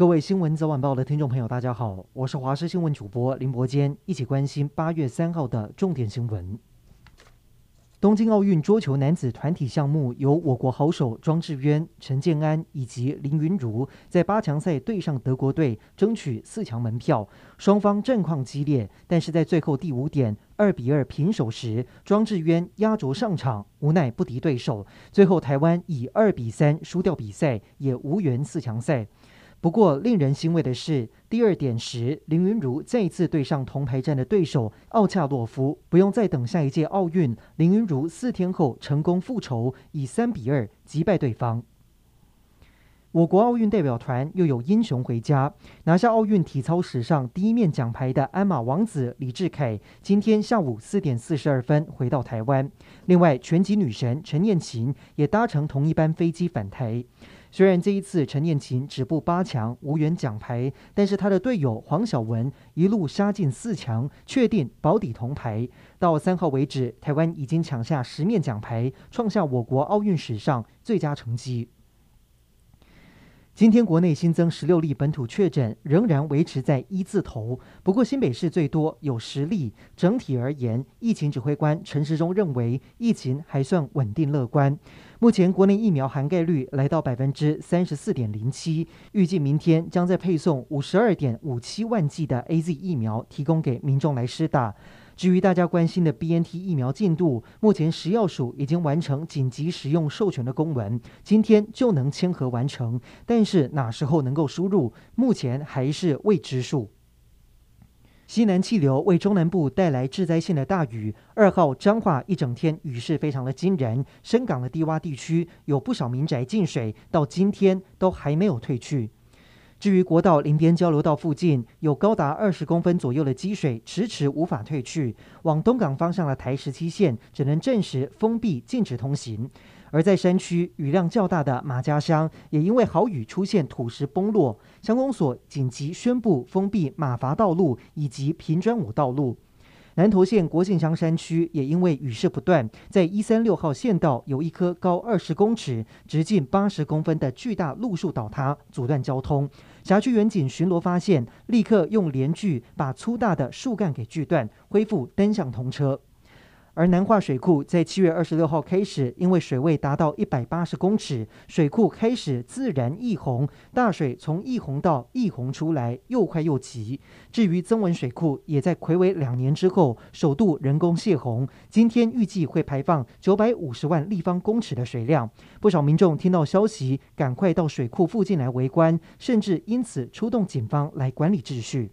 各位新闻早晚报的听众朋友，大家好，我是华视新闻主播林伯坚，一起关心八月三号的重点新闻。东京奥运桌球男子团体项目，由我国好手庄智渊、陈建安以及林云儒在八强赛对上德国队，争取四强门票。双方战况激烈，但是在最后第五点二比二平手时，庄智渊压轴上场，无奈不敌对手，最后台湾以二比三输掉比赛，也无缘四强赛。不过，令人欣慰的是，第二点时，林昀儒再次对上铜牌战的对手奥恰洛夫，不用再等下一届奥运，林昀儒四天后成功复仇，以三比二击败对方。我国奥运代表团又有英雄回家，拿下奥运体操史上第一面奖牌的鞍马王子李智凯，今天下午四点四十二分回到台湾。另外，拳击女神陈念琴也搭乘同一班飞机返台。虽然这一次陈念琴止步八强，无缘奖牌，但是她的队友黄晓雯一路杀进四强，确定保底铜牌。到三号为止，台湾已经抢下十面奖牌，创下我国奥运史上最佳成绩。今天国内新增十六例本土确诊，仍然维持在一字头。不过新北市最多有十例。整体而言，疫情指挥官陈时中认为疫情还算稳定乐观。目前国内疫苗涵盖率来到百分之三十四点零七，预计明天将再配送五十二点五七万剂的 AZ 疫苗提供给民众来施打。至于大家关心的 BNT 疫苗进度，目前食药署已经完成紧急使用授权的公文，今天就能签核完成。但是哪时候能够输入，目前还是未知数。西南气流为中南部带来致灾性的大雨，二号彰化一整天雨势非常的惊人，深港的低洼地区有不少民宅进水，到今天都还没有退去。至于国道林边交流道附近有高达二十公分左右的积水，迟迟无法退去，往东港方向的台十七线只能暂时封闭，禁止通行。而在山区雨量较大的马家乡，也因为豪雨出现土石崩落，乡公所紧急宣布封闭马伐道路以及平砖五道路。南投县国姓乡山区也因为雨势不断，在一三六号县道有一棵高二十公尺、直径八十公分的巨大路树倒塌，阻断交通。辖区员警巡逻发现，立刻用连锯把粗大的树干给锯断，恢复单向通车。而南化水库在七月二十六号开始，因为水位达到一百八十公尺，水库开始自然溢洪，大水从溢洪道溢洪出来，又快又急。至于曾文水库，也在魁违两年之后首度人工泄洪，今天预计会排放九百五十万立方公尺的水量。不少民众听到消息，赶快到水库附近来围观，甚至因此出动警方来管理秩序。